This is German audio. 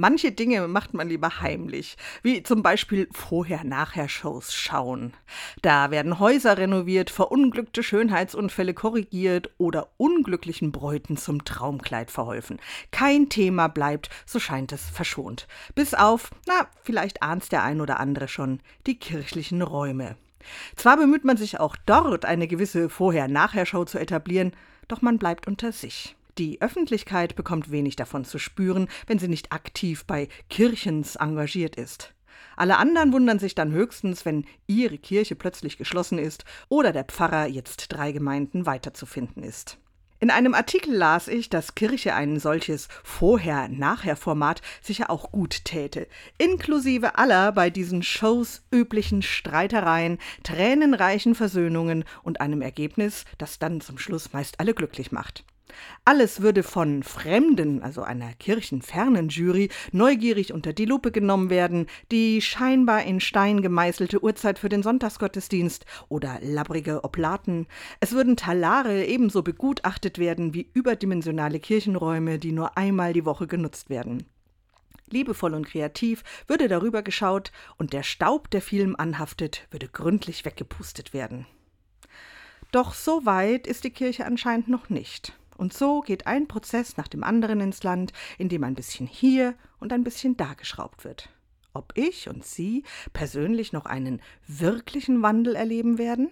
Manche Dinge macht man lieber heimlich, wie zum Beispiel Vorher-Nachher-Shows schauen. Da werden Häuser renoviert, verunglückte Schönheitsunfälle korrigiert oder unglücklichen Bräuten zum Traumkleid verholfen. Kein Thema bleibt, so scheint es, verschont. Bis auf, na, vielleicht ahnt's der ein oder andere schon, die kirchlichen Räume. Zwar bemüht man sich auch dort, eine gewisse Vorher-Nachher-Show zu etablieren, doch man bleibt unter sich. Die Öffentlichkeit bekommt wenig davon zu spüren, wenn sie nicht aktiv bei Kirchens engagiert ist. Alle anderen wundern sich dann höchstens, wenn ihre Kirche plötzlich geschlossen ist oder der Pfarrer jetzt drei Gemeinden weiterzufinden ist. In einem Artikel las ich, dass Kirche ein solches Vorher-Nachher-Format sicher auch gut täte, inklusive aller bei diesen Shows üblichen Streitereien, tränenreichen Versöhnungen und einem Ergebnis, das dann zum Schluss meist alle glücklich macht. Alles würde von Fremden, also einer kirchenfernen Jury, neugierig unter die Lupe genommen werden, die scheinbar in Stein gemeißelte Uhrzeit für den Sonntagsgottesdienst oder labbrige Oblaten. Es würden Talare ebenso begutachtet werden wie überdimensionale Kirchenräume, die nur einmal die Woche genutzt werden. Liebevoll und kreativ würde darüber geschaut und der Staub, der vielem anhaftet, würde gründlich weggepustet werden. Doch so weit ist die Kirche anscheinend noch nicht. Und so geht ein Prozess nach dem anderen ins Land, in dem ein bisschen hier und ein bisschen da geschraubt wird. Ob ich und Sie persönlich noch einen wirklichen Wandel erleben werden?